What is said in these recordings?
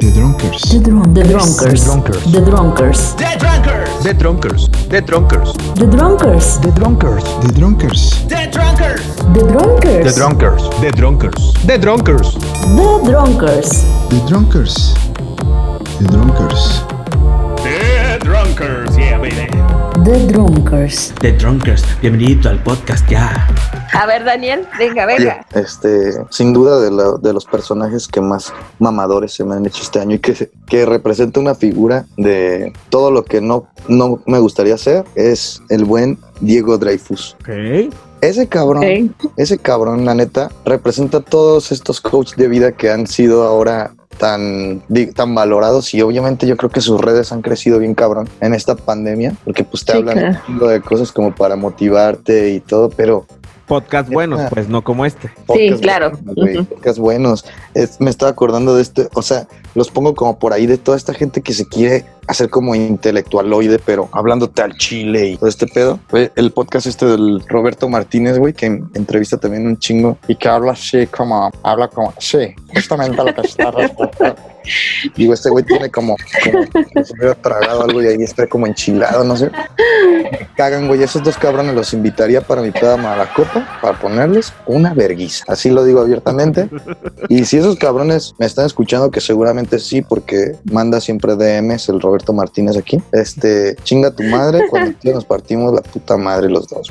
The Drunkers. The, drunk, the Drunkers. The Drunkers. The Drunkers. The Drunkers. The Drunkers. The Drunkers. The Drunkers. The Drunkers. The Drunkers. The Drunkers. The Drunkers. The Drunkers. The Drunkers. The Drunkers. The Drunkers. The Drunkers. The Drunkers. Yeah, baby. The Drunkers. The Drunkers. Bienvenido al podcast ya. A ver, Daniel, venga, venga. Oye, este, sin duda de, la- de los personajes que más mamadores se me han hecho este año y que, que representa una figura de todo lo que no, no me gustaría hacer es el buen Diego Dreyfus. Ok. Ese cabrón, ese cabrón, la neta, representa todos estos coaches de vida que han sido ahora tan, tan valorados y obviamente yo creo que sus redes han crecido bien cabrón en esta pandemia porque pues te Sí, hablan claro. de cosas como para motivarte y todo, pero Podcast buenos, pues no como este. Podcast claro. buenos, güey, Ujú. podcast buenos. Es- me estaba acordando de este, o sea, los pongo como por ahí de toda esta gente que se quiere hacer como intelectualoide, pero hablándote al chile y todo este pedo. Fue el podcast este del Roberto Martínez, güey, que en- entrevista también un chingo y que habla así como, habla como, sí, justamente lo que está. Digo, este güey tiene como, como, hubiera tragado algo y ahí está como enchilado, no sé. Me cagan, güey. Esos dos cabrones los invitaría para mi peda Malacopa para ponerles una verguiza. Así lo digo abiertamente. Y si esos cabrones me están escuchando, que seguramente sí, porque manda siempre DMs el Roberto Martínez aquí. Este, chinga tu madre cuando tío, nos partimos la puta madre los dos,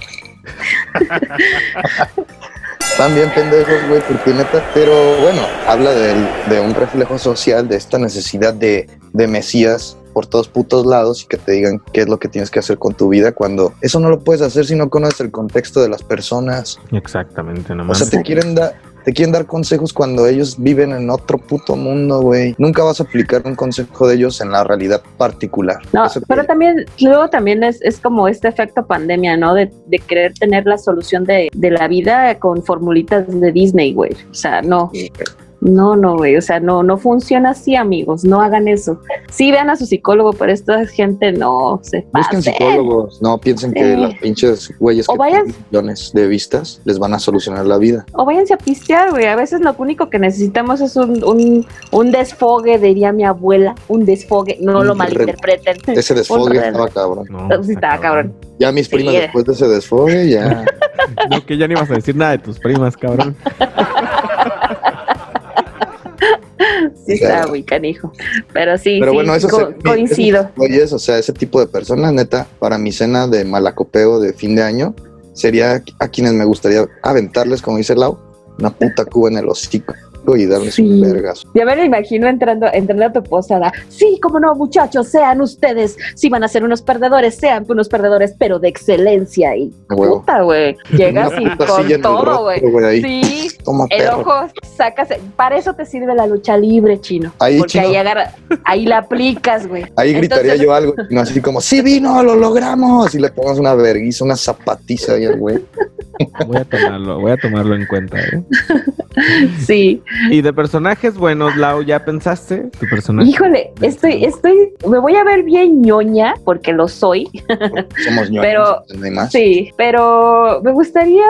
bien pendejos, güey, porque neta, pero bueno, habla del- de, un reflejo social, de esta necesidad de, de mesías por todos putos lados y que te digan qué es lo que tienes que hacer con tu vida cuando eso no lo puedes hacer si no conoces el contexto de las personas. Exactamente, O nomás. sea, te quieren dar... Te quieren dar consejos cuando ellos viven en otro puto mundo, güey. Nunca vas a aplicar un consejo de ellos en la realidad particular. No, Eso pero también, luego también es, es como este efecto pandemia, ¿no? De, de querer tener la solución de, de la vida con formulitas de Disney, güey. O sea, no, no, no, güey. O sea, no, no funciona así, amigos. No hagan eso. Sí, vean a su psicólogo, pero esta gente no se Busquen pasen. psicólogos, no piensen que Sí. las pinches güeyes O que vayan- tienen millones de vistas les van a solucionar la vida. O váyanse a pistear, güey. A veces lo único que necesitamos es un, un, un desfogue, diría mi abuela. Un desfogue. No Un lo re- malinterpreten. Ese desfogue estaba cabrón. No, Sí, estaba cabrón. Ya mis primas era. después de ese desfogue ya No, que ya ni vas a decir nada de tus primas, cabrón. Sí, está muy canijo. Pero sí, Pero sí, bueno, eso co- se- coincido. güeyes, o sea, ese tipo de personas, neta, para mi cena de malacopeo de fin de año, sería a quienes me gustaría aventarles, como dice Lau, una puta cuba en el hocico y darles Sí. un vergazo. Ya me lo imagino entrando, entrando a tu posada. Sí, como no, muchachos, sean ustedes. Si van a ser unos perdedores, sean unos perdedores, pero de excelencia. Y puta, güey. Llegas y con todo, güey. Sí, Toma el perro. ojo sacas. Para eso te sirve la lucha libre, chino. Ahí, Porque chino. ahí agarra, ahí la aplicas, güey. Ahí gritaría Entonces- yo algo, no así como, sí vino, lo logramos. Y le pongas una verguiza, una zapatiza ahí al güey. Voy a tomarlo, voy a tomarlo en cuenta, ¿eh? Sí. Y de personajes buenos, Lau, ¿ya pensaste? Tu personaje. Híjole, estoy, estoy, me voy a ver bien ñoña, porque lo soy. Somos ñoños, Pero- no hay más. Sí, pero me gustaría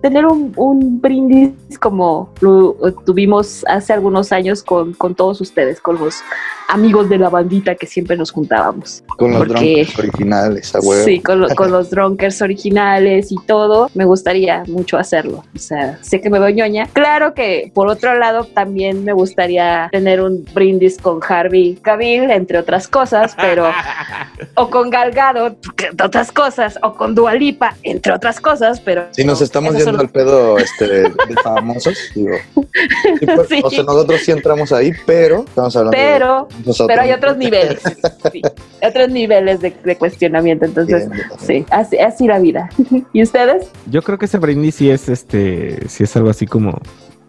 tener un, un brindis como lo tuvimos hace algunos años con, con todos ustedes, con los amigos de la bandita que siempre nos juntábamos. Con los porque- drones originales, a huevo. Sí, con, lo- con los drunkers originales y todo, me gustaría mucho hacerlo. O sea, sé que me veo ñoña. Claro que por otro lado también me gustaría tener un brindis con Harvey Cavill, entre otras cosas, pero o con Galgado, otras cosas, o con Dualipa, entre otras cosas, pero Si nos estamos yendo son- al pedo este, de, de famosos, digo. sí, pues, Sí. O sea, nosotros sí entramos ahí, pero estamos hablando pero, de nosotros. pero hay otros niveles, sí, otros niveles de, de cuestionamiento, entonces, Bien, sí, así, así la vida. ¿Y ustedes? Yo creo que ese brindis sí es este, sí es algo así como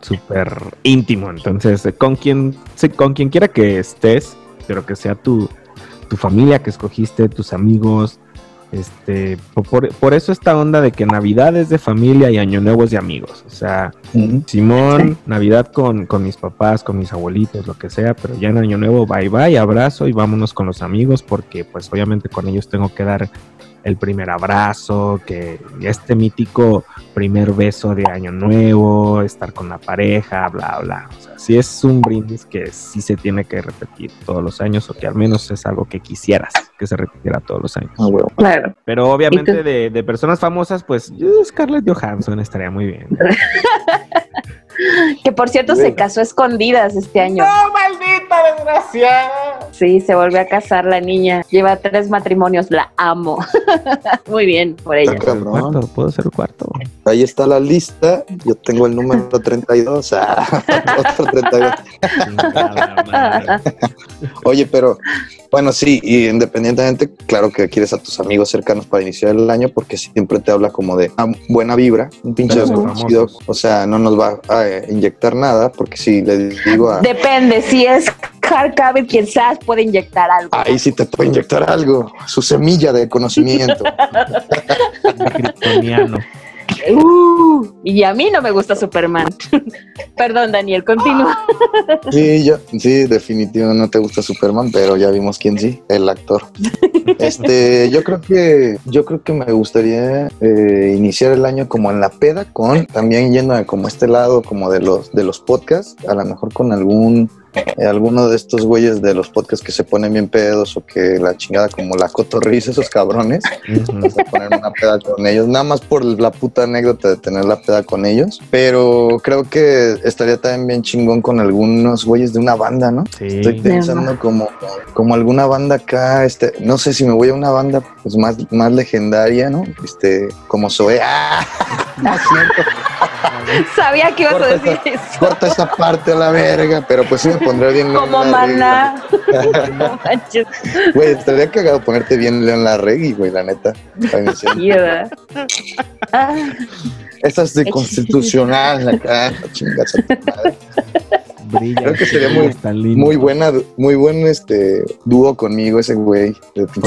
súper íntimo. Entonces, con quien, con quien quiera que estés, pero que sea tu, tu familia que escogiste, tus amigos. Este, po- por, por eso esta onda de que Navidad es de familia y Año Nuevo es de amigos. O sea. Simón, Navidad con, con mis papás, con mis abuelitos, lo que sea, pero ya en Año Nuevo, bye bye, abrazo y vámonos con los amigos, porque pues obviamente con ellos tengo que dar el primer abrazo, que este mítico primer beso de año nuevo, estar con la pareja, bla, bla. O sea, sí es un brindis que sí se tiene que repetir todos los años, o que al menos es algo que quisieras que se repitiera todos los años. Ah. Claro. Pero obviamente de, de personas famosas, pues yo, Scarlett Johansson estaría muy bien. Que por cierto se casó a escondidas este año. maldita desgraciada! Sí, se volvió a casar la niña. Lleva tres matrimonios, la amo. Muy bien por ella. Está El cabrón. cuarto, puedo ser el cuarto. Ahí está la lista. Yo tengo el número 32. Ah, otro 32. Chingada madre. Oye, pero bueno, sí, y independientemente, claro que quieres a tus amigos cercanos para iniciar el año porque siempre te habla como de ah, buena vibra, un pinche desconocido, o sea, no nos va a eh, inyectar nada porque si le digo a... Depende, si es Cavill quien seas, puede inyectar algo. Ahí sí te puede inyectar algo, su semilla de conocimiento. Uh, y a mí no me gusta Superman. Perdón, Daniel, continúa. Sí, yo, sí, definitivo no te gusta Superman, pero ya vimos quién sí, el actor. Este, yo creo que, yo creo que me gustaría eh, iniciar el año como en la peda, con también yendo a como este lado como de los de los podcasts, a lo mejor con algún eh, alguno de estos güeyes de los podcasts que se ponen bien pedos o que la chingada como la cotorriza esos cabrones, una peda con ellos, nada más por la puta anécdota de tener la peda con ellos, pero creo que estaría también bien chingón con algunos güeyes de una banda, ¿no? Sí. Estoy pensando como, como alguna banda acá, este, no sé si me voy a una banda pues más, más legendaria, ¿no? Este, como Zoe. ¡Ah! No es cierto, Sabía que ibas a decir eso. corta esa parte a la verga, pero pues sí me pondré bien León Como maná. No manches. Güey, estaría cagado ponerte bien León Larregui, güey, la neta. Sí, ¿verdad? Esa es de constitucional acá, chingas a tu madre. Brilla. Creo que sería muy-. Muy buena, muy buen este dúo conmigo ese güey.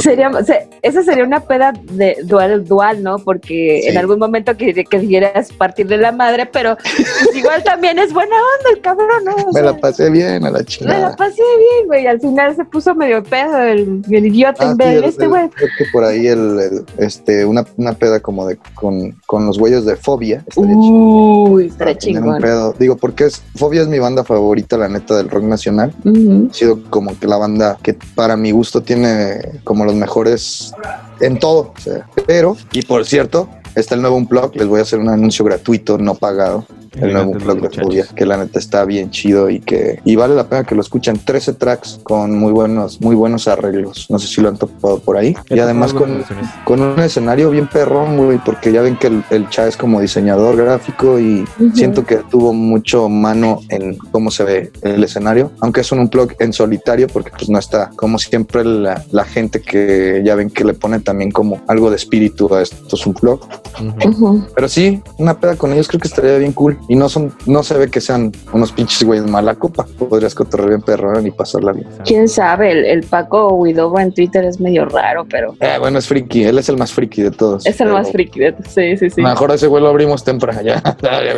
Sería, se- esa sería una peda de dual, dual, ¿no? Porque Sí. en algún momento que, que quieras partir de la madre, pero pues igual también es buena onda el cabrón, ¿no? O Me sea, la pasé bien a la me la chingada. pasé bien, güey. Al final se puso medio pedo el, el idiota Ah, en vez de este güey. creo que por ahí el, el- este una, una peda como de con, con los güeyes de Fobia. estaría. Uy, un chingón. pedo. Digo, porque es Fobia es mi banda favorita, la neta, del rock nacional. Ha sido como que la banda que para mi gusto tiene como los mejores en todo. o sea, pero, y por cierto, está el nuevo Unplug. Les voy a hacer un anuncio gratuito, no pagado. El nuevo Unplug de. Fobia, que la neta está bien chido y que y vale la pena que lo escuchen. 13 tracks con muy buenos, muy buenos arreglos. No sé si lo han topado por ahí. ¿Qué Y además con, con un escenario bien perrón, güey, porque ya ven que el, el Cha es como diseñador gráfico y siento que tuvo mucho mano en cómo se ve el escenario, aunque es un unplug en solitario, porque pues no está como siempre la, la gente que ya ven que le pone también como algo de espíritu a estos. Ujú. Ujú. Pero sí, una peda con ellos creo que estaría bien cool y no son, no se ve que sean unos pinches güeyes mala copa. Podrías cotorrear bien perrón y pasarla bien. Quién sabe, el, el Paco Huidobro en Twitter es medio raro, pero Eh, bueno, es friki, él es el más friki de todos. es el más friki. de- Sí, sí, sí. Mejor a ese güey lo abrimos temprano ya. Dale.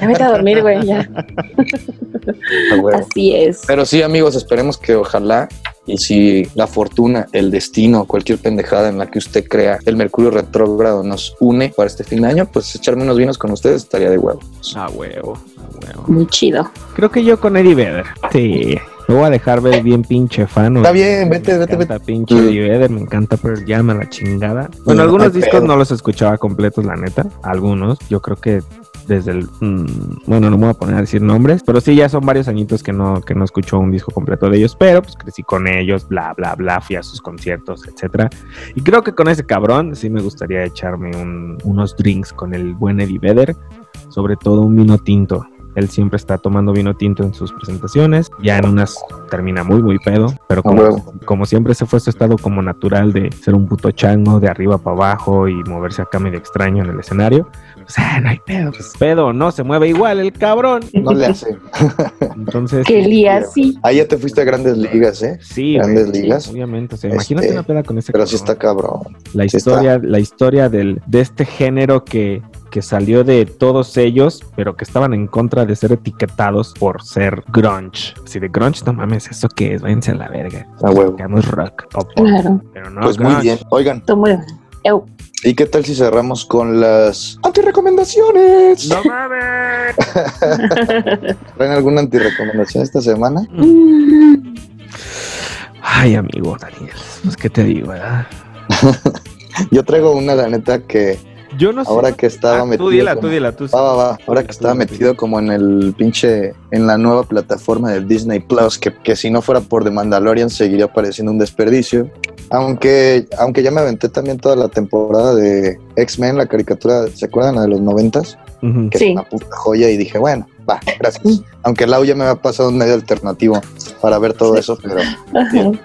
Ya vete a dormir, güey, ya. A. Así es. Pero sí, amigos, esperemos que ojalá y si la fortuna, el destino, cualquier pendejada en la que usted crea, el Mercurio retrógrado nos une para este fin de año, pues echarme unos vinos con ustedes estaría de huevo. A huevo, a huevo. Muy chido. Creo que yo con Eddie Vedder. Sí. Me voy a dejar ver bien pinche fan. Está bien, vete, Me vete, encanta vete. pinche. Eddie Vedder, me encanta Pearl Jam a la chingada. Bueno, algunos ay, discos pedo. no los escuchaba completos, la neta. Algunos, yo creo que desde el... mm, bueno, no me voy a poner a decir nombres, pero sí, ya son varios añitos que no, que no escucho un disco completo de ellos, pero pues crecí con ellos, bla, bla, bla, fui a sus conciertos, etcétera. Y creo que con ese cabrón sí me gustaría echarme un- unos drinks con el buen Eddie Vedder, sobre todo un vino tinto. Él siempre está tomando vino tinto en sus presentaciones. Ya en unas termina muy, muy pedo. Pero como, como siempre se fue su estado como natural de ser un puto chango de arriba para abajo y moverse acá medio extraño en el escenario. Pues, ah, no hay pedo. Pues, pedo, no, se mueve igual el cabrón. No le hace. Entonces, Que lía así. Ahí ya te fuiste a grandes ligas, ¿eh? sí, Grandes ligas. obviamente. O sea, Este, imagínate una peda con ese Pero sí está cabrón. la sí está. historia, la historia del, de este género que, que salió de todos ellos, pero que estaban en contra de ser etiquetados por ser grunge. Si de grunge, no mames, ¿eso qué es? Váyanse a la verga. A huevo. Rock o pop, Claro. pero no Pues muy bien. Oigan, Tú muy bien. Eu. ¿y qué tal si cerramos con las antirecomendaciones? ¡No mames! ¿Traen alguna antirecomendación esta semana? Mm. Ay, amigo Daniel, pues qué te digo, ¿verdad? Yo traigo una, la neta, que Yo no sé. ahora que estaba Ah, metido. tú dila, como- tú dila, tú. Va, va, va. Ahora que estaba metido como en el pinche, en la nueva plataforma de Disney Plus, que, que si no fuera por The Mandalorian seguiría pareciendo un desperdicio. Aunque, aunque ya me aventé también toda la temporada de X-Men, la caricatura, ¿se acuerdan? La de los noventas, Ujú. que Sí. es una puta joya y dije, bueno, va, gracias. Aunque Lau ya me había pasado un medio alternativo para ver todo eso, pero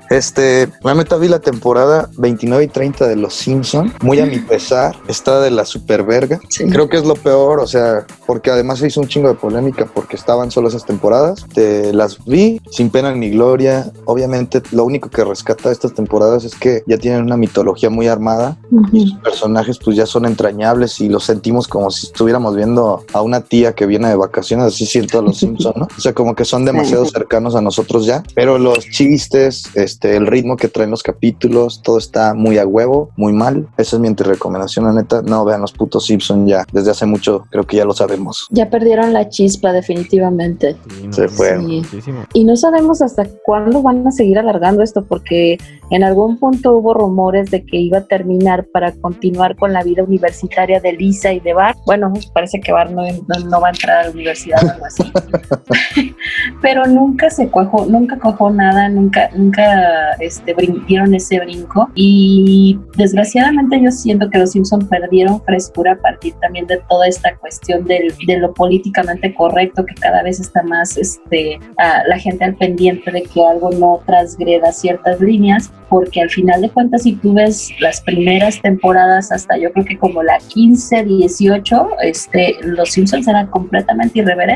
este, la neta vi la temporada 29 y 30 de Los Simpson, muy a mi pesar, está de la super verga. Sí. Creo que es lo peor, o sea, porque además se hizo un chingo de polémica porque estaban solo esas temporadas. Te las vi sin pena ni gloria. Obviamente, lo único que rescata estas temporadas es que ya tienen una mitología muy armada. Ujú. Los personajes pues ya son entrañables y los sentimos como si estuviéramos viendo a una tía que viene de vacaciones, así siento a los Simpson, ¿no? O sea, como que son demasiado cercanos a nosotros ya, pero los chistes, este, el ritmo que traen los capítulos, todo está muy a huevo, muy mal. Esa es mi recomendación, la neta. No vean los putos Simpson ya, desde hace mucho, creo que ya lo sabemos. Ya perdieron la chispa, definitivamente. Sí, no, Se fue. Sí. muchísimo. Y no sabemos hasta cuándo van a seguir alargando esto, porque en algún punto hubo rumores de que iba a terminar para continuar con la vida universitaria de Lisa y de Bart. Bueno, parece que Bart no, no- no va a entrar a la universidad algo así. Pero nunca se cuajó, nunca cuajó nada, nunca, nunca este, dieron ese brinco. Y desgraciadamente yo siento que los Simpson perdieron frescura a partir también de toda esta cuestión del- de lo políticamente correcto, que cada vez está más este, a la gente al pendiente de que algo no transgreda ciertas líneas, porque al final de cuentas, si tú ves las primeras temporadas hasta yo creo que como la 15, 18, este, los Simpsons eran completamente irreverentes.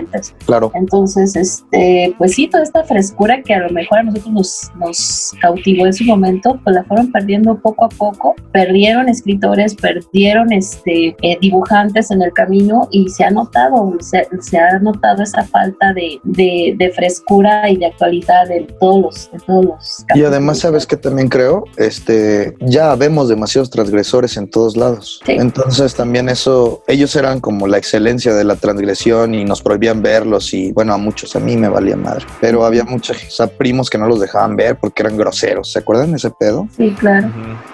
Claro. Entonces, este, pues sí, toda esta frescura que a lo mejor a nosotros nos, nos cautivó en su momento, pues la fueron perdiendo poco a poco. Perdieron escritores, perdieron este, eh, dibujantes en el camino y se ha notado, se, se ha notado esa falta de, de, de frescura y de actualidad en todos los, en todos los Y además, ¿sabes qué también creo? Este, ya vemos demasiados transgresores en todos lados. Sí. Entonces también eso, ellos eran como la excelencia de la transgresión y nos prohibían verlos y bueno, a muchos, a mí me valía madre. Pero había muchos o sea, primos que no los dejaban ver porque eran groseros. ¿Se acuerdan de ese pedo? Sí, claro.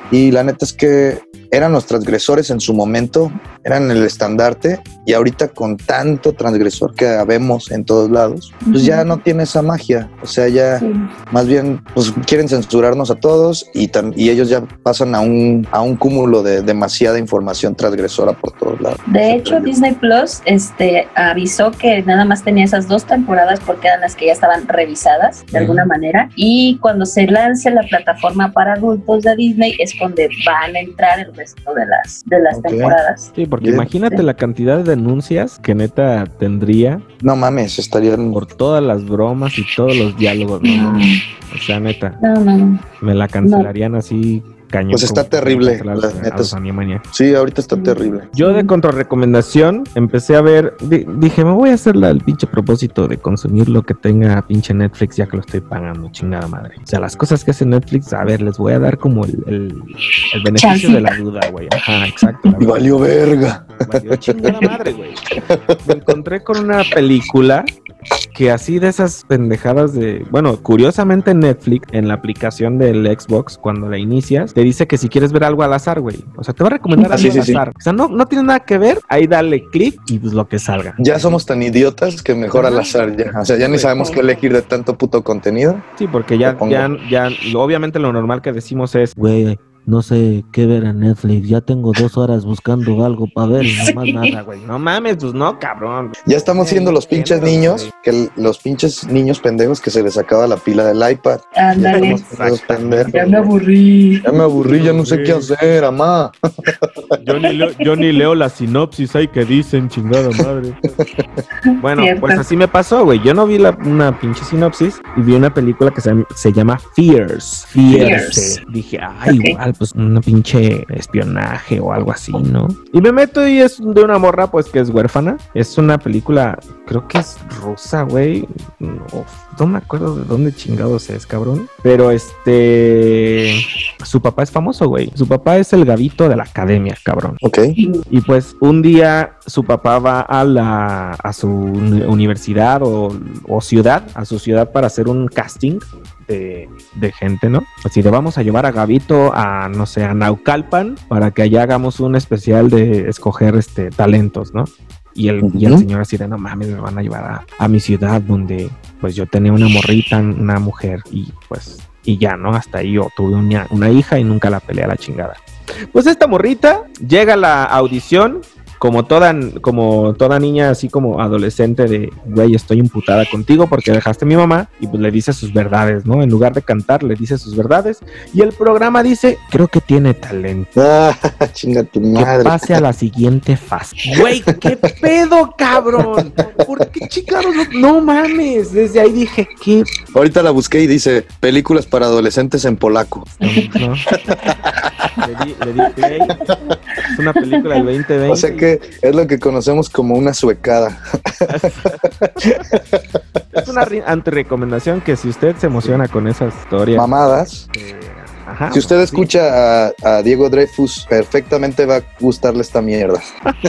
Y la neta es que eran los transgresores en su momento, eran el estandarte y ahorita con tanto transgresor que vemos en todos lados, pues ya no tiene esa magia. O sea, ya... Sí. Más bien, pues quieren censurarnos a todos y ellos ya pasan a un, a un cúmulo de demasiada información transgresora por todos lados. De hecho, Disney Plus este, avisó que nada más tenía esas dos temporadas porque eran las que ya estaban revisadas de alguna manera. Y cuando se lance la plataforma para adultos de Disney es donde van a entrar el resto de las, de las temporadas. Sí, porque Bien. imagínate Sí. la cantidad de denuncias que neta tendría No mames, estarían... por todas las bromas y todos los diálogos, ¿no? O sea, neta, No, no, no. me la cancelarían así cañón. Pues está terrible, la a neta es-. Sí, ahorita está terrible. Yo de contrarrecomendación empecé a ver, di- dije, me voy a hacer la- el pinche propósito de consumir lo que tenga pinche Netflix ya que lo estoy pagando, chingada madre. O sea, las cosas que hace Netflix, a ver, les voy a dar como el, el, el beneficio de la duda, güey. Ajá, exacto. la Y valió verga. Valió chingada madre, güey. Me encontré con una película que así de esas pendejadas de, bueno, curiosamente Netflix en la aplicación del Xbox cuando la inicias te dice que si quieres ver algo al azar, güey. O sea, te va a recomendar Ah, algo sí, al sí, sí. azar. O sea, no, no tiene nada que ver, ahí dale clic y pues lo que salga. Ya somos tan idiotas que mejor al azar ya. O sea, ya ni sabemos qué elegir de tanto puto contenido. Sí, porque ya, ya, ya, obviamente lo normal que decimos es, güey, no sé qué ver en Netflix, ya tengo dos horas buscando algo para ver y nomás Sí. nada, güey. No mames, pues no, cabrón. Ya estamos siendo los pinches niños, que los pinches niños pendejos que se les acaba la pila del iPad. Ya Ándale. me aburrí. Ya me aburrí, ya no sé qué hacer, amá. Yo ni, leo, yo ni leo la sinopsis ahí que dicen, chingada madre. Bueno, Cierto. pues así me pasó, güey. Yo no vi la, una pinche sinopsis y vi una película que se, se llama Fears. Fierce. Fierce. Dije, ay, igual, pues un pinche espionaje o algo así, ¿no? Y me meto y es de una morra, pues que es huérfana. Es una película, creo que es rusa, güey. No, no me acuerdo de dónde chingados es, cabrón. Pero este. Su papá es famoso, güey. Su papá es el gavito de la academia, cabrón. Ok. Y pues un día su papá va a la a su uni- universidad o, o ciudad, a su ciudad para hacer un casting de, de gente, ¿no? Así de vamos a llevar a Gavito a, no sé, a Naucalpan para que allá hagamos un especial de escoger este talentos, ¿no? Y el, y el señor así de no mames, me van a llevar a, a mi ciudad donde pues yo tenía una morrita, una mujer y pues y ya, ¿no? Hasta ahí yo tuve una, una hija y nunca la peleé a la chingada. Pues esta morrita llega a la audición como toda, como toda niña, así como adolescente de, güey, estoy imputada contigo porque dejaste a mi mamá y pues le dice sus verdades, ¿no? En lugar de cantar, le dice sus verdades y el programa dice, creo que tiene talento. Ah, chinga tu Que madre. pase a la siguiente fase. Güey, ¿qué pedo, cabrón? ¿Por qué chingados? No, no mames. Desde ahí dije, ¿qué? Ahorita la busqué y dice películas para adolescentes en polaco. No. Le di, le di play. Es una película del 2020. O sea que es lo que conocemos como una suecada. Es una antirecomendación que si usted se emociona con esa historia. Mamadas. eh, ajá, Si usted pues, sí. escucha a, a Diego Dreyfus, perfectamente va a gustarle esta mierda.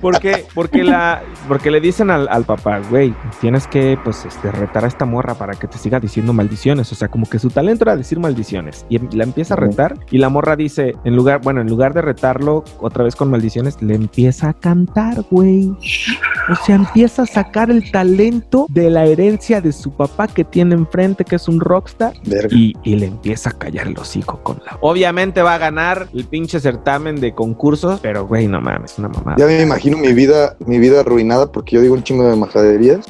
Porque, porque, la, porque le dicen al, al papá, güey, tienes que pues este, retar a esta morra para que te siga diciendo maldiciones. O sea, como que su talento era decir maldiciones. Y em- la empieza a retar. Y la morra dice, en lugar, bueno, en lugar de retarlo otra vez con maldiciones, le empieza a cantar, güey. O sea, empieza a sacar el talento de la herencia de su papá que tiene enfrente, que es un rockstar. Verga. y, y le empieza a callar el hocico con la. Obviamente va a ganar el pinche certamen de concursos, pero güey, no mames, una mamada. Ya me imagino mi vida, mi vida arruinada porque yo digo un chingo de majaderías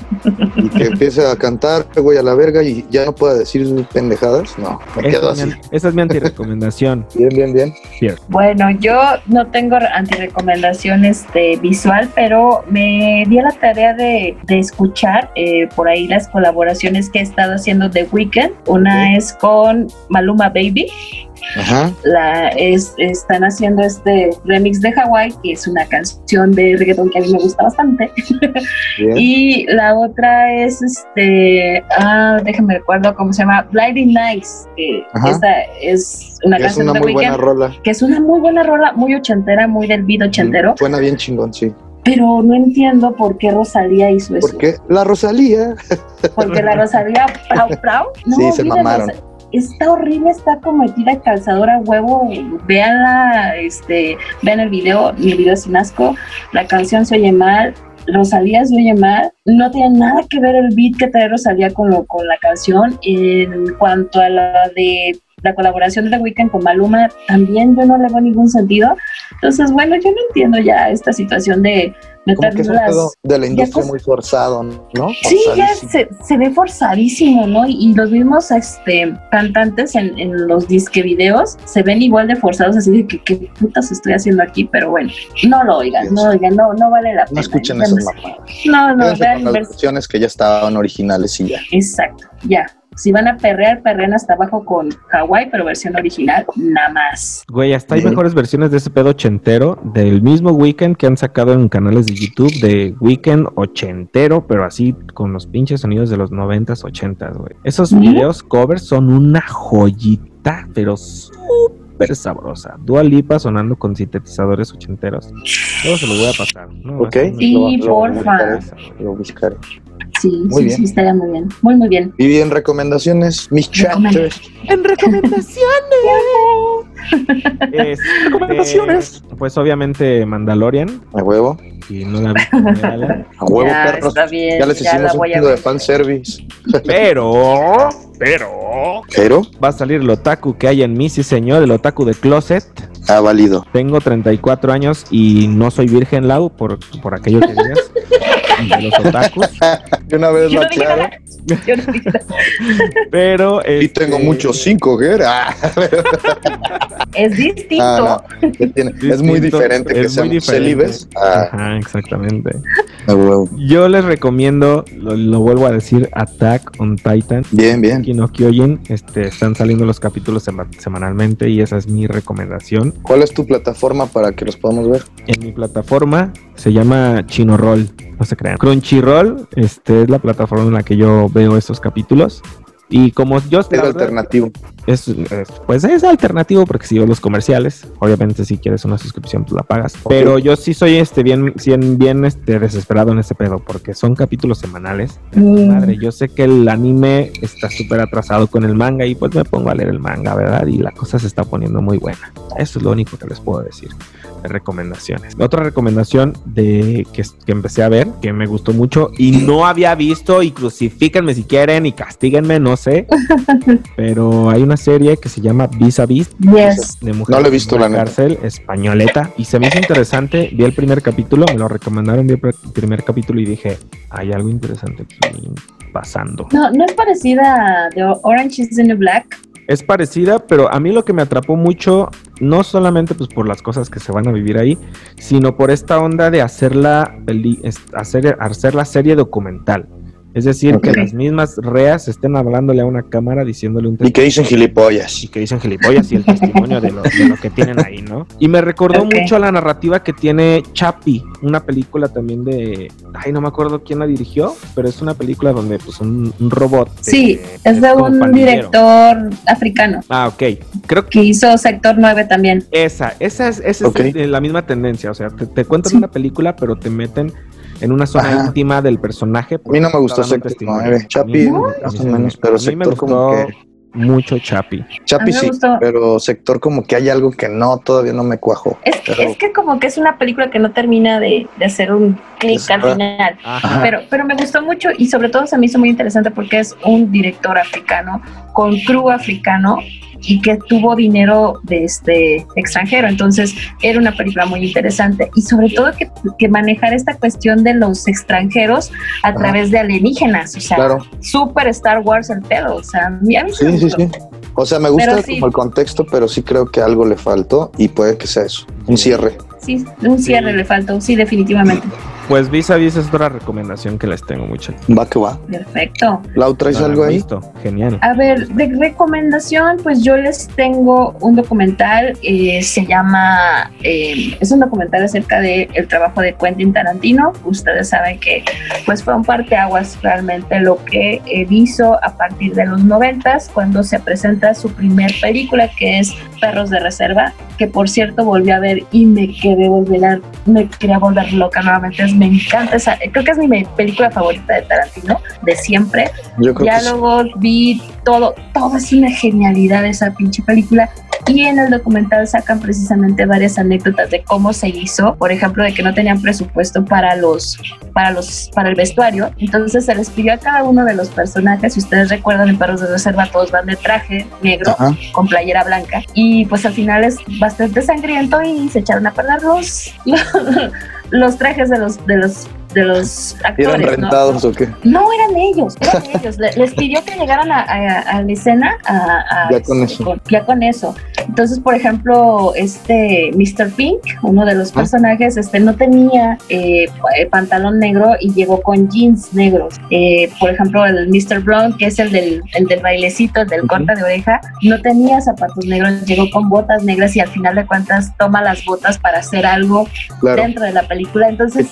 y que empiece a cantar, güey, a la verga y ya no pueda decir pendejadas. No, me quedo Esa así. es, mi, esa es mi antirecomendación. Bien, bien, bien. Bueno, yo no tengo antirecomendación este, visual, pero me di a la tarea de, de escuchar eh, por ahí las colaboraciones que he estado haciendo de Weekend. Una es con Maluma Baby. Ajá. La, es, están haciendo este remix de Hawaii, que es una canción de reggaeton que a mí me gusta bastante. Y la otra es, este, ah, déjame recuerdo cómo se llama, Blinding Nights. que Ajá. esta es una Que es canción una de muy buena Weeknd rola. que es una muy buena rola, muy ochentera, muy del beat ochentero, Suena bien chingón, sí. Pero no entiendo por qué Rosalía hizo eso. Porque la Rosalía. Porque la Rosalía Prau Prau, no, Sí, se mamaron. Está horrible, está como metida de calzadora a huevo. Véanla, este, vean el video, mi video sin asco. La canción se oye mal, Rosalía se oye mal. No tiene nada que ver el beat que trae Rosalía con, lo, con la canción. En cuanto a la de la colaboración de The Weeknd con Maluma, también yo no le veo ningún sentido. Entonces, bueno, yo no entiendo ya esta situación de meter que las... de la industria muy forzado, ¿no? Sí, ya se, se ve forzadísimo, ¿no? Y, y los mismos este, cantantes en, en los disque videos se ven igual de forzados, así de que qué putas estoy haciendo aquí, pero bueno, no lo oigan, no lo oigan, no, no vale la pena. No escuchen esas no. No, vean versiones que ya estaban originales y ya. Exacto, ya. Si van a perrear, perrean hasta abajo con Hawaii, pero versión original, nada más. Güey, hasta hay mejores versiones de ese pedo ochentero del mismo Weekend que han sacado en canales de YouTube de Weekend ochentero, pero así con los pinches sonidos de los noventas, ochentas, güey. Esos videos covers son una joyita, pero súper sabrosa. Dua Lipa sonando con sintetizadores ochenteros. Luego se los voy a pasar. ¿no? Ok. Sí, Lo- lo porfa. Lo buscaré. Sí, Muy sí, bien. sí, estaría muy bien. Muy, muy bien. Y bien, recomendaciones, mis chapters. En recomendaciones. Este, Recomendaciones. Pues obviamente Mandalorian. A huevo, Y no la vi. a huevo, ya, perros. está bien. Ya les ya hicimos un chingo de ver. fanservice. Pero Pero. Pero va a salir el otaku que hay en mí, sí señor, el otaku de closet. ha valido. Tengo 34 años y no soy virgen, Lau, por, por aquello que digas. de los otakus, De una vez Yo lo no dije aclaro. nada. Yo no dije nada. pero... Y este, tengo muchos cinco. Ah, Es distinto. ah, no. que es muy diferente que es muy sean diferente. célibes. Ah, Ajá, exactamente. a huevo. Yo les recomiendo, lo, lo vuelvo a decir, Attack on Titan. Bien, bien. Kino Kyojin, este, están saliendo los capítulos sema- semanalmente y esa es mi recomendación. ¿Cuál es tu plataforma para que los podamos ver? En mi plataforma se llama ChinoRoll, no se crean. Crunchyroll este, es la plataforma en la que yo veo estos capítulos. Y como yo Es verdad, alternativo. es, es- pues es alternativo porque si veo los comerciales, obviamente si quieres una suscripción pues la pagas. Pero yo sí soy este bien, bien, bien este, desesperado en ese pedo porque son capítulos semanales. Mm. Madre, yo sé que el anime está súper atrasado con el manga y pues me pongo a leer el manga, ¿verdad? Y la cosa se está poniendo muy buena. Eso es lo único que les puedo decir de recomendaciones. Otra recomendación de que, que empecé a ver, que me gustó mucho y no había visto y crucifíquenme si quieren y castíguenme, no sé. pero hay una serie que se llama Vis a Vis Yes. de mujeres No la he visto, en la neta. cárcel españoleta y se me hizo interesante vi el primer capítulo me lo recomendaron vi el pr- primer capítulo y dije hay algo interesante aquí pasando No, no es parecida a The Orange is the New Black. Es parecida pero a mí lo que me atrapó mucho no solamente pues por las cosas que se van a vivir ahí sino por esta onda de hacerla hacer hacer la serie documental es decir que las mismas reas estén hablándole a una cámara diciéndole un Y que dicen gilipollas. y que dicen gilipollas y el testimonio de lo, de lo que tienen ahí, ¿no? Y me recordó mucho a la narrativa que tiene Chapi, una película también de, ay, no me acuerdo quién la dirigió, pero es una película donde pues un, un robot. Sí, es de un director africano Ah, ok. Creo que que hizo Sector 9 también. esa, esa es, esa es la misma tendencia, o sea, te, te cuentan Sí. una película, pero te meten en una zona Ajá. íntima del personaje. A mí no me gustó dando un Sector testimonio. 9. Chapi, más o menos, pero a mí me sector como gustó que. mucho Chapi. Chapi sí, gustó. pero sector como que hay algo que no, todavía no me cuajo. Es que, Pero- es que como que es una película que no termina de, de hacer un clic al final. Ajá. Pero, pero me gustó mucho y sobre todo se me hizo muy interesante porque es un director africano con crew africano y que tuvo dinero de este extranjero. Entonces era una película muy interesante y sobre todo que, que manejar esta cuestión de los extranjeros a Ajá. través de alienígenas. O sea, Claro. super Star Wars el pedo. O sea, a mí, Sí, me sí, sí. O sea, me gusta Pero sí. como el contexto, pero sí creo que algo le faltó y puede que sea eso. Un cierre. Sí, un cierre le faltó, sí, definitivamente. Pues Vis a Vis es otra recomendación que les tengo mucho. Va que va. Perfecto. Lau, ¿traes No la algo ahí? visto. Genial. A ver, de recomendación, pues yo les tengo un documental, eh, se llama, eh, es un documental acerca del el trabajo de Quentin Tarantino. Ustedes saben que pues fue un parteaguas realmente lo que él hizo a partir de los noventas, cuando se presenta su primer película que es Perros de Reserva, que por cierto volví a ver y me quedé volver me quería volver loca nuevamente. Es- Me encanta esa, creo que es mi película favorita de Tarantino, de siempre Yo creo que sí. diálogos, vi todo, todo es una genialidad esa pinche película. Y en el documental sacan precisamente varias anécdotas de cómo se hizo, por ejemplo, de que no tenían presupuesto para los, para los, para el vestuario. Entonces se les pidió a cada uno de los personajes, si ustedes recuerdan en Perros de Reserva, todos van de traje negro Ajá. con playera blanca. Y pues al final es bastante sangriento y se echaron a perder los, los trajes de los, de los, de los actores. ¿Eran ¿no? rentados o qué? No eran ellos, eran ellos. Le- Les pidió que llegaran a, a- a la escena a- Ya con este, eso. ya con eso. Entonces, por ejemplo, este Mr. Pink, uno de los Ah. personajes, este no tenía eh, eh, pantalón negro y llegó con jeans negros. Eh, por ejemplo, el Mr. Blonde, que es el del, el del bailecito, el del Ujú. corta de oreja, no tenía zapatos negros, llegó con botas negras y al final de cuentas toma las botas para hacer algo Claro. dentro de la película. Entonces,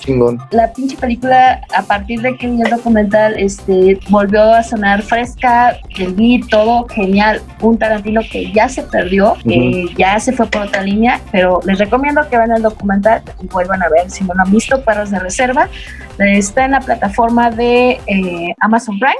la pinche película, a partir de que vi el documental, este, volvió a sonar fresca, el beat, todo genial. Un Tarantino que ya se perdió, eh, ya se fue por otra línea, pero les recomiendo que vean el documental y vuelvan a ver si no lo han visto, Perros de Reserva. Está en la plataforma de eh, Amazon Prime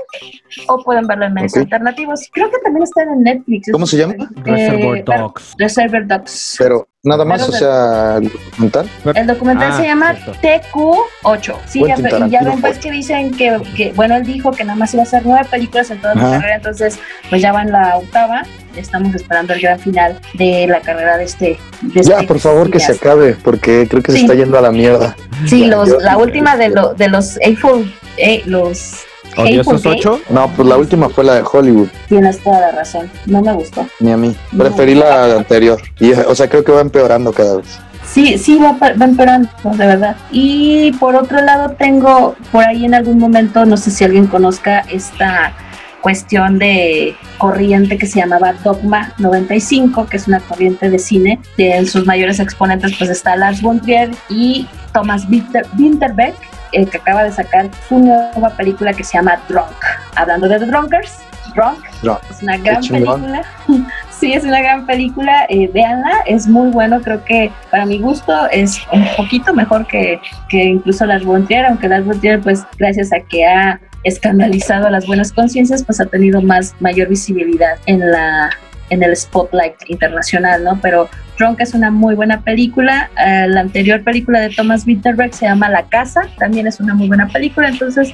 o pueden verlo en medios alternativos. Creo que también está en Netflix. ¿Cómo se llama? Reservoir Eh, Dogs. Reservoir Dogs. Pero nada más, Pero o sea, el documental. El documental Ah, se llama cierto. TQ8. Sí, ya, y ya ven pues que dicen que, que, bueno, él dijo que nada más iba a hacer nueve películas en toda su carrera, entonces pues ya va en la octava. Estamos esperando el gran final de la carrera de este. de Ya, este por favor, que se acabe, porque creo que se está yendo a la mierda. Sí, los, la última de, lo- de los Eightful, eh, los ¿Odiosos Hateful Eight. 8? No, pues la última fue la de Hollywood, Tienes toda la razón. No me gustó. ni a mí. No. Preferí la anterior. Y, o sea, creo que va empeorando cada vez. Sí, sí, va, va empeorando, de verdad. Y por otro lado, tengo por ahí en algún momento, no sé si alguien conozca esta cuestión de corriente que se llamaba Dogma 95, que es una corriente de cine. De en sus mayores exponentes, pues está Lars von Trier y Thomas Winter- Winterberg, eh, que acaba de sacar su nueva película que se llama Drunk. Hablando de The Drunkers, Drunk, Drunk. es una gran película. Sí, es una gran película, eh, véanla, es muy bueno, creo que para mi gusto es un poquito mejor que, que incluso Las Trier, aunque Las Trier, pues gracias a que ha escandalizado a las buenas conciencias, pues ha tenido más, mayor visibilidad en la en el spotlight internacional, ¿no? Pero Drunk es una muy buena película. Eh, la anterior película de Thomas Winterberg se llama La Casa, también es una muy buena película. Entonces,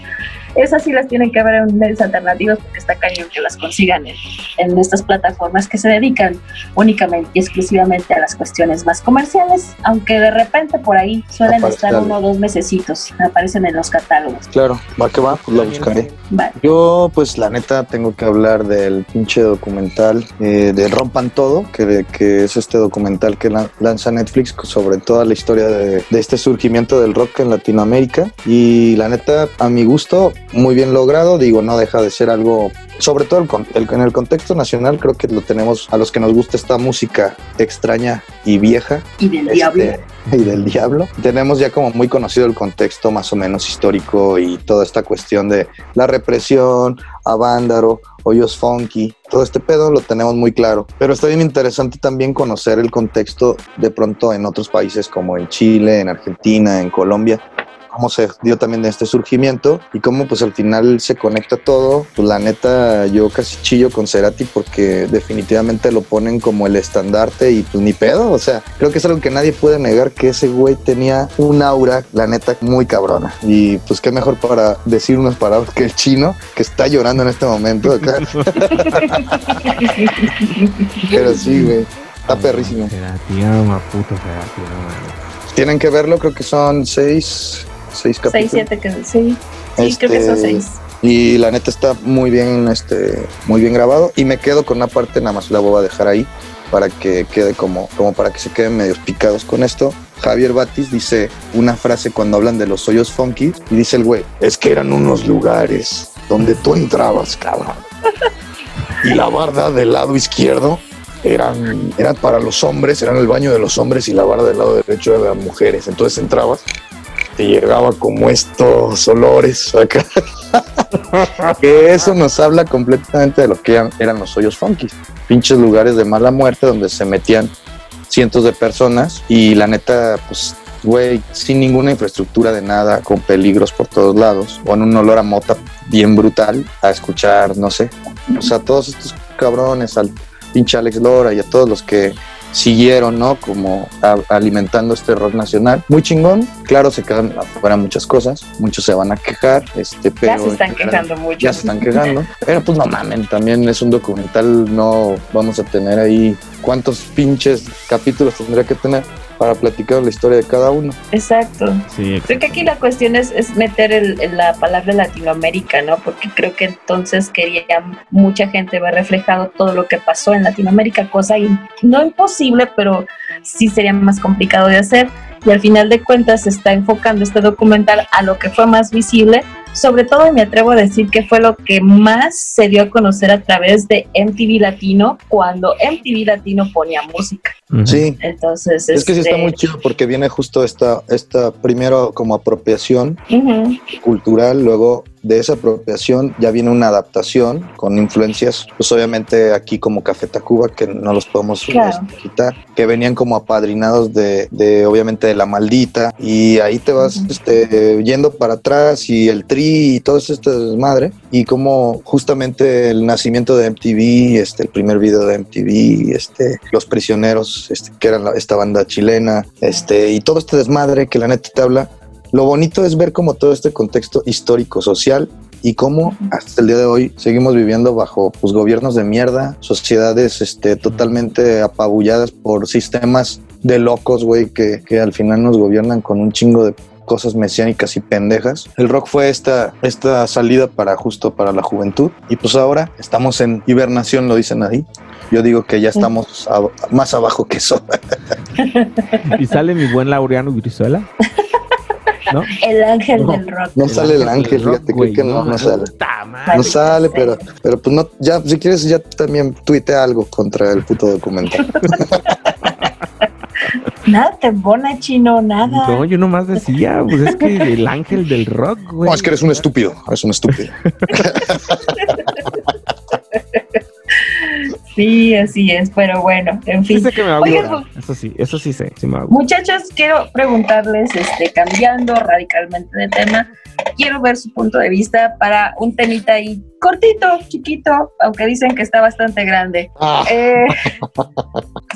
esas sí las tienen que ver en medios alternativos porque está cañón que las consigan en, en estas plataformas que se dedican únicamente y exclusivamente a las cuestiones más comerciales, aunque de repente por ahí suelen Aparece estar uno o dos mesecitos, aparecen en los catálogos. Claro, va que va, pues la buscaré. Vale. Yo, pues la neta, tengo que hablar del pinche documental eh, de Rompan Todo, que, que es este documental que la- lanza Netflix sobre toda la historia de, de este surgimiento del rock en Latinoamérica. Y la neta, a mi gusto, muy bien logrado. Digo, no deja de ser algo, sobre todo el el- en el contexto nacional, creo que lo tenemos a los que nos gusta esta música extraña y vieja Y del este, diablo. y del diablo. Tenemos ya como muy conocido el contexto más o menos histórico y toda esta cuestión de la represión, Avándaro, Hoyos Funky, todo este pedo lo tenemos muy claro. Pero está bien interesante también conocer el contexto de pronto en otros países como en Chile, en Argentina, en Colombia cómo se dio también de este surgimiento y cómo pues al final se conecta todo. Pues la neta yo casi chillo con Cerati porque definitivamente lo ponen como el estandarte y pues ni pedo, o sea, creo que es algo que nadie puede negar que ese güey tenía un aura, la neta, muy cabrona. Y pues qué mejor para decir unas palabras que el chino que está llorando en este momento acá. Pero sí, güey. Está perrísimo. Cerati, ama, puto Cerati, mames. Tienen que verlo, creo que son seis, seis capítulos. Seis, siete, que sí. Sí, creo que son Este, seis. Y la neta está muy bien, este, muy bien grabado. Y me quedo con una parte, nada más la voy a dejar ahí para que quede como, como para que se queden medios picados con esto. Javier Batis dice una frase cuando hablan de los hoyos funky y dice el güey, es que eran unos lugares donde tú entrabas, cabrón. Y la barda del lado izquierdo eran, eran para los hombres, eran el baño de los hombres y la barda del lado derecho era de las mujeres. Entonces entrabas, te llegaba como estos olores acá. que eso nos habla completamente de lo que eran, eran los hoyos funky. Pinches lugares de mala muerte donde se metían cientos de personas y la neta, pues, güey, sin ninguna infraestructura de nada, con peligros por todos lados, con un olor a mota bien brutal, a escuchar, no sé, o sea, todos estos cabrones, al pinche Alex Lora y a todos los que siguieron, ¿no? Como a- alimentando este rock nacional. Muy chingón. Claro, se quedan afuera muchas cosas. Muchos se van a quejar, este, pero... Ya se están general- quejando mucho. ya se están quejando. Pero pues no mamen, también es un documental, no vamos a tener ahí cuántos pinches capítulos tendría que tener para platicar la historia de cada uno. Exacto. Sí, Creo que aquí la cuestión es, es meter el- el- la palabra Latinoamérica, ¿no? Porque creo que entonces quería mucha gente ver reflejado todo lo que pasó en Latinoamérica, cosa in- no imposible, pero sí sería más complicado de hacer. Y al final de cuentas se está enfocando este documental a lo que fue más visible. Sobre todo me atrevo a decir que fue lo que más se dio a conocer a través de MTV Latino cuando MTV Latino ponía música. Sí. Entonces, Es que sí está este, muy chido porque viene justo esta, esta primero como apropiación cultural, luego de esa apropiación ya viene una adaptación con influencias, pues obviamente aquí como Café Tacuba, que no los podemos Claro. este, quitar, que venían como apadrinados de, de, obviamente de La Maldita, y ahí te vas Ujú. este, yendo para atrás y el tri y todo este desmadre, y como justamente el nacimiento de MTV, este, el primer video de MTV, este, Los Prisioneros, este, que era esta banda chilena, este, y todo este desmadre que la neta te habla lo bonito es ver como todo este contexto histórico, social y cómo hasta el día de hoy seguimos viviendo bajo pues, gobiernos de mierda, sociedades este, totalmente apabulladas por sistemas de locos, güey, que, que al final nos gobiernan con un chingo de cosas mesiánicas y pendejas. El rock fue esta, esta salida para justo para la juventud. Y pues ahora estamos en hibernación, lo dicen ahí. Yo digo que ya estamos a- más abajo que eso. Y sale mi buen Laureano Brizuela. ¿No? El ángel No. del rock. No sale el ángel, rock, fíjate, creo que no, sale. Puta madre. No sale, pero, pero pues no, ya, si quieres, ya también tuitea algo contra el puto documental. Nada te embona, chino, nada. No, yo nomás decía, pues es que el ángel del rock, güey. No, es que eres un estúpido, eres un estúpido. Sí, así es, pero bueno, en fin. sé que me va a. Eso sí, eso sí sé, sí me. Muchachos, quiero preguntarles, este, cambiando radicalmente de tema, quiero ver su punto de vista para un temita ahí cortito, chiquito, aunque dicen que está bastante grande. Ah, Eh,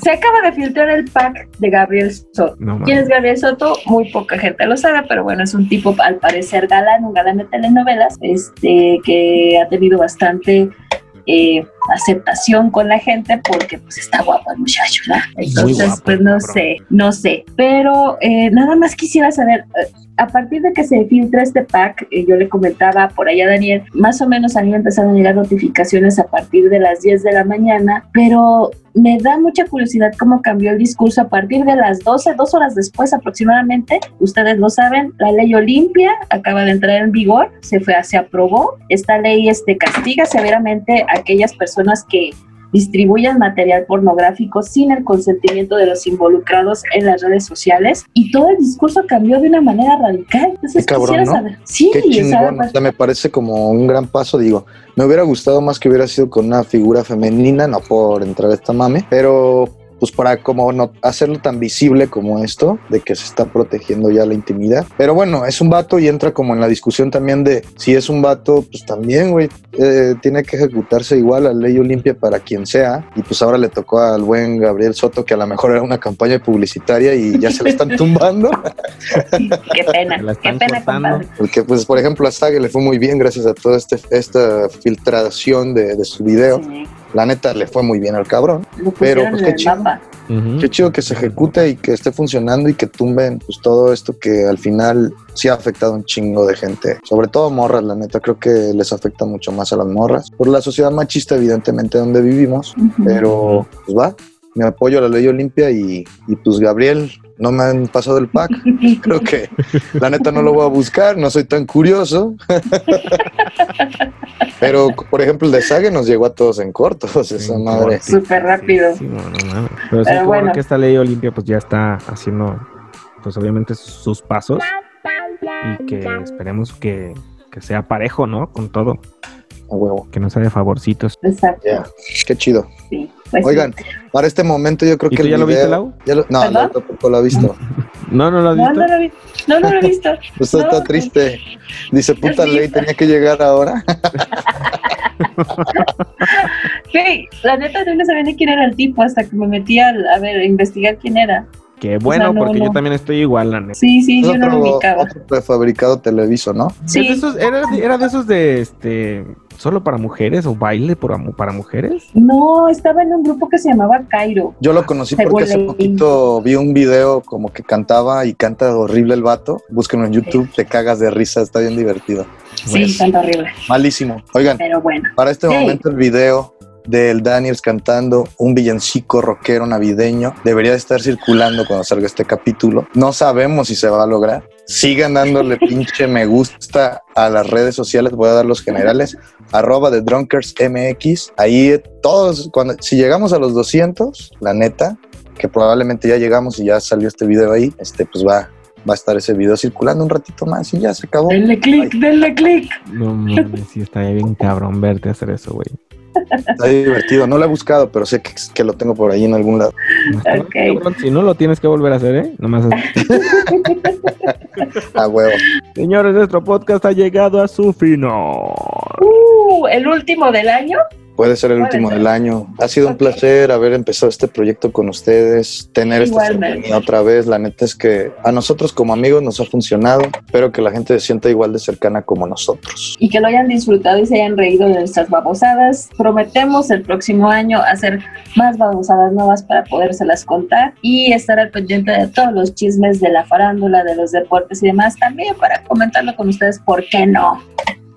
se acaba de filtrar el pack de Gabriel Soto. No ¿Quién es Gabriel Soto? Muy poca gente lo sabe, pero bueno, es un tipo al parecer galán, un galán de telenovelas, este, que ha tenido bastante eh, aceptación con la gente porque pues está guapo el muchacho, ¿verdad? Entonces, guapo, pues no cabrón. sé, no sé. Pero eh, nada más quisiera saber, eh, a partir de que se filtra este pack, eh, yo le comentaba por allá a Daniel, más o menos a mí empezaron a llegar notificaciones a partir de las 10 de la mañana, pero me da mucha curiosidad cómo cambió el discurso a partir de las 12, dos horas después aproximadamente. Ustedes lo saben, la ley Olimpia acaba de entrar en vigor, se, fue, se aprobó. Esta ley este, castiga severamente a aquellas personas que distribuyan material pornográfico sin el consentimiento de los involucrados en las redes sociales y todo el discurso cambió de una manera radical. Entonces, Qué cabrón, ¿no? saber. Sí, Qué chingón. pues, O sea, me parece como un gran paso. Digo, me hubiera gustado más que hubiera sido con una figura femenina, no por entrar a esta mame, pero pues para como no hacerlo tan visible como esto, de que se está protegiendo ya la intimidad. Pero bueno, es un vato y entra como en la discusión también de si es un vato, pues también, güey, eh, tiene que ejecutarse igual la ley Olimpia para quien sea. Y pues ahora le tocó al buen Gabriel Soto, que a lo mejor era una campaña publicitaria y ya se la están tumbando. qué pena, qué pena, compadre. Porque, pues, por ejemplo, a Sage le fue muy bien gracias a toda este, esta filtración de, de su video. Sí, La neta, le fue muy bien al cabrón. Pero, pues, qué chido. Qué chido que se ejecute y que esté funcionando y que tumben pues, todo esto que al final sí ha afectado a un chingo de gente. Sobre todo morras, la neta. Creo que les afecta mucho más a las morras. Por la sociedad machista, evidentemente, donde vivimos. Pero, pues va. Me apoyo a la ley Olimpia y, y pues Gabriel, no me han pasado el pack. Creo que la neta no lo voy a buscar, no soy tan curioso. Pero, por ejemplo, el de Sage nos llegó a todos en cortos, esa Sí, madre. sí, Súper rápido. sí, no, no mames. Pero sí, Pero bueno que esta ley Olimpia pues ya está haciendo, pues obviamente sus pasos y que esperemos que, que sea parejo, ¿no? Con todo, A huevo. que no sea de favorcitos. Exacto. Ya, qué chido. Sí. Pues sí. Oigan, para este momento yo creo ¿Y que tú ya lo viste, Lau? ya lo- no, no, tampoco lo ha visto. No, no lo No, visto. no lo vi. No, no lo he visto. Usted No, está triste. Dice, puta ley, tenía que llegar ahora. Sí, la neta yo no sabía ni quién era el tipo hasta que me metí a, a ver, a investigar quién era. Qué bueno, no, porque no. yo también estoy igual, la neta. Sí, sí, Es yo no lo ubicaba. otro prefabricado televiso, ¿no? ¿Es Sí. de esos- era, era de esos de este solo para mujeres o baile por para mujeres? No, estaba en un grupo que se llamaba Cairo. Yo lo conocí porque hace poquito vi un video como que cantaba y canta horrible el vato. Búsquenlo en YouTube, te cagas de risa, está bien divertido. Sí, Pues, tanto horrible. Malísimo. Oigan, Pero bueno. para este Sí. momento el video del Daniels cantando un villancico rockero navideño debería de estar circulando cuando salga este capítulo. No sabemos si se va a lograr. Sigan dándole pinche me gusta a las redes sociales. Voy a dar los generales. Arroba de Drunkers MX. Ahí eh, todos, cuando, si llegamos a los 200, la neta, que probablemente ya llegamos y ya salió este video ahí, este pues va, va a estar ese video circulando un ratito más y ya se acabó. Denle click, denle click. No mames, sí estaría bien cabrón verte hacer eso, güey. Está divertido. No lo he buscado, pero sé que, que lo tengo por ahí en algún lado. Si no lo tienes que volver a hacer, ¿eh? Nomás A huevo. Señores, nuestro podcast ha llegado a su final. Uh, el último del año. Puede ser el último del año. Ha sido un placer haber empezado este proyecto con ustedes, tener esta Igualmente. cercanía otra vez. La neta es que a nosotros como amigos nos ha funcionado. Espero que la gente se sienta igual de cercana como nosotros. y que lo hayan disfrutado y se hayan reído de nuestras babosadas. Prometemos el próximo año hacer más babosadas nuevas para podérselas contar y estar al pendiente de todos los chismes de la farándula, de los deportes y demás también para comentarlo con ustedes, ¿por qué no?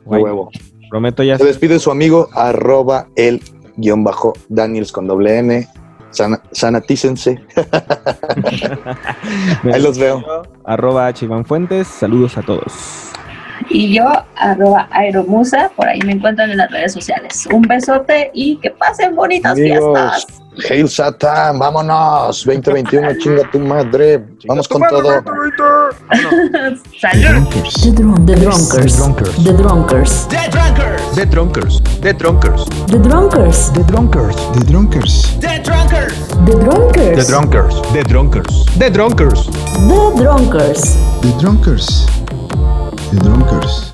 Huevo. Prometo ya. Se despide su amigo arroba el guion bajo Daniels con doble N. Sana- sanatícense. Ahí los veo. Arroba H. Iván Fuentes. Saludos a todos. Y yo, arroba aeromusa, por ahí me encuentran en las redes sociales. Un besote y que pasen bonitas Amigos, fiestas. Hail Satan, vámonos. 2021, chinga tu madre. Vamos con todo. Salud. Drunkers. The, drunk, the Drunkers. Drunkers. The Drunkers. The Drunkers. The Drunkers. The Drunkers. The Drunkers. The Drunkers. The Drunkers. The Drunkers. The Drunkers. The Drunkers. The Drunkers. The Drunkers. The Drunkers. The Drunkers. The Drunkers.